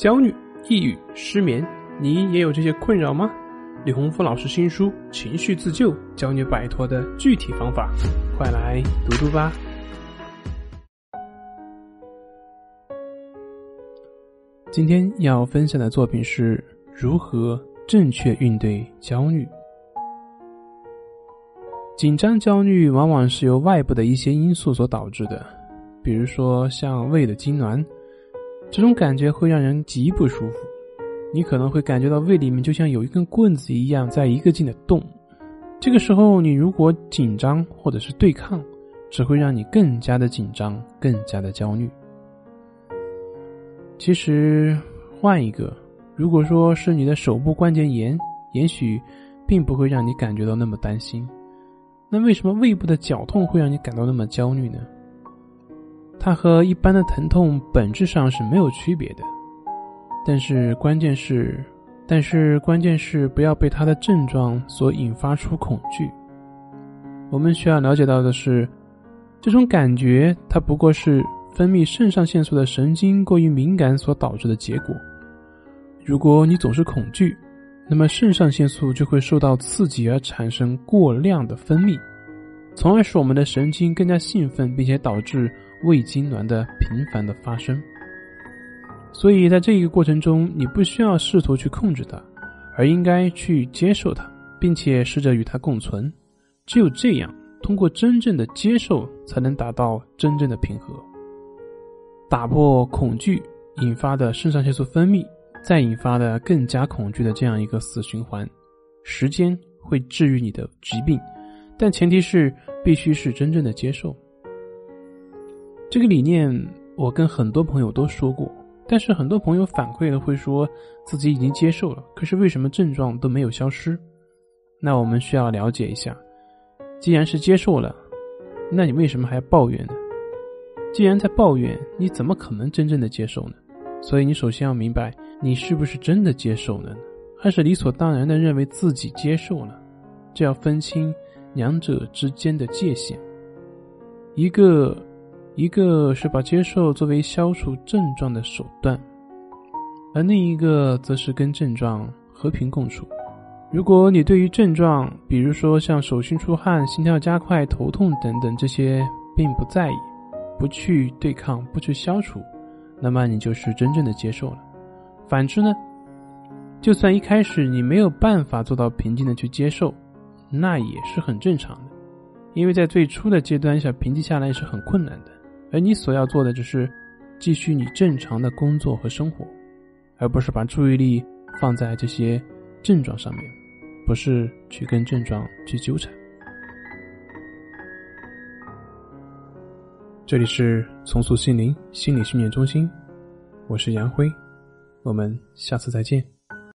焦虑、抑郁、失眠，你也有这些困扰吗？李洪福老师新书《情绪自救》教你摆脱的具体方法，快来读读吧。今天要分享的作品是如何正确应对焦虑。紧张、焦虑往往是由外部的一些因素所导致的，比如说像胃的痉挛。这种感觉会让人极不舒服，你可能会感觉到胃里面就像有一根棍子一样在一个劲的动。这个时候，你如果紧张或者是对抗，只会让你更加的紧张，更加的焦虑。其实换一个，如果说是你的手部关节炎，也许并不会让你感觉到那么担心。那为什么胃部的绞痛会让你感到那么焦虑呢？它和一般的疼痛本质上是没有区别的，但是关键是，但是关键是不要被它的症状所引发出恐惧。我们需要了解到的是，这种感觉它不过是分泌肾上腺素的神经过于敏感所导致的结果。如果你总是恐惧，那么肾上腺素就会受到刺激而产生过量的分泌，从而使我们的神经更加兴奋，并且导致。胃痉挛的频繁的发生，所以在这一个过程中，你不需要试图去控制它，而应该去接受它，并且试着与它共存。只有这样，通过真正的接受，才能达到真正的平和，打破恐惧引发的肾上腺素分泌，再引发的更加恐惧的这样一个死循环。时间会治愈你的疾病，但前提是必须是真正的接受。这个理念我跟很多朋友都说过，但是很多朋友反馈的会说自己已经接受了，可是为什么症状都没有消失？那我们需要了解一下，既然是接受了，那你为什么还要抱怨呢？既然在抱怨，你怎么可能真正的接受呢？所以你首先要明白，你是不是真的接受了呢？还是理所当然的认为自己接受了？这要分清两者之间的界限，一个。一个是把接受作为消除症状的手段，而另一个则是跟症状和平共处。如果你对于症状，比如说像手心出汗、心跳加快、头痛等等这些并不在意，不去对抗、不去消除，那么你就是真正的接受了。反之呢，就算一开始你没有办法做到平静的去接受，那也是很正常的，因为在最初的阶段想平静下来是很困难的。而你所要做的只是继续你正常的工作和生活，而不是把注意力放在这些症状上面，不是去跟症状去纠缠。这里是重塑心灵心理训练中心，我是杨辉，我们下次再见。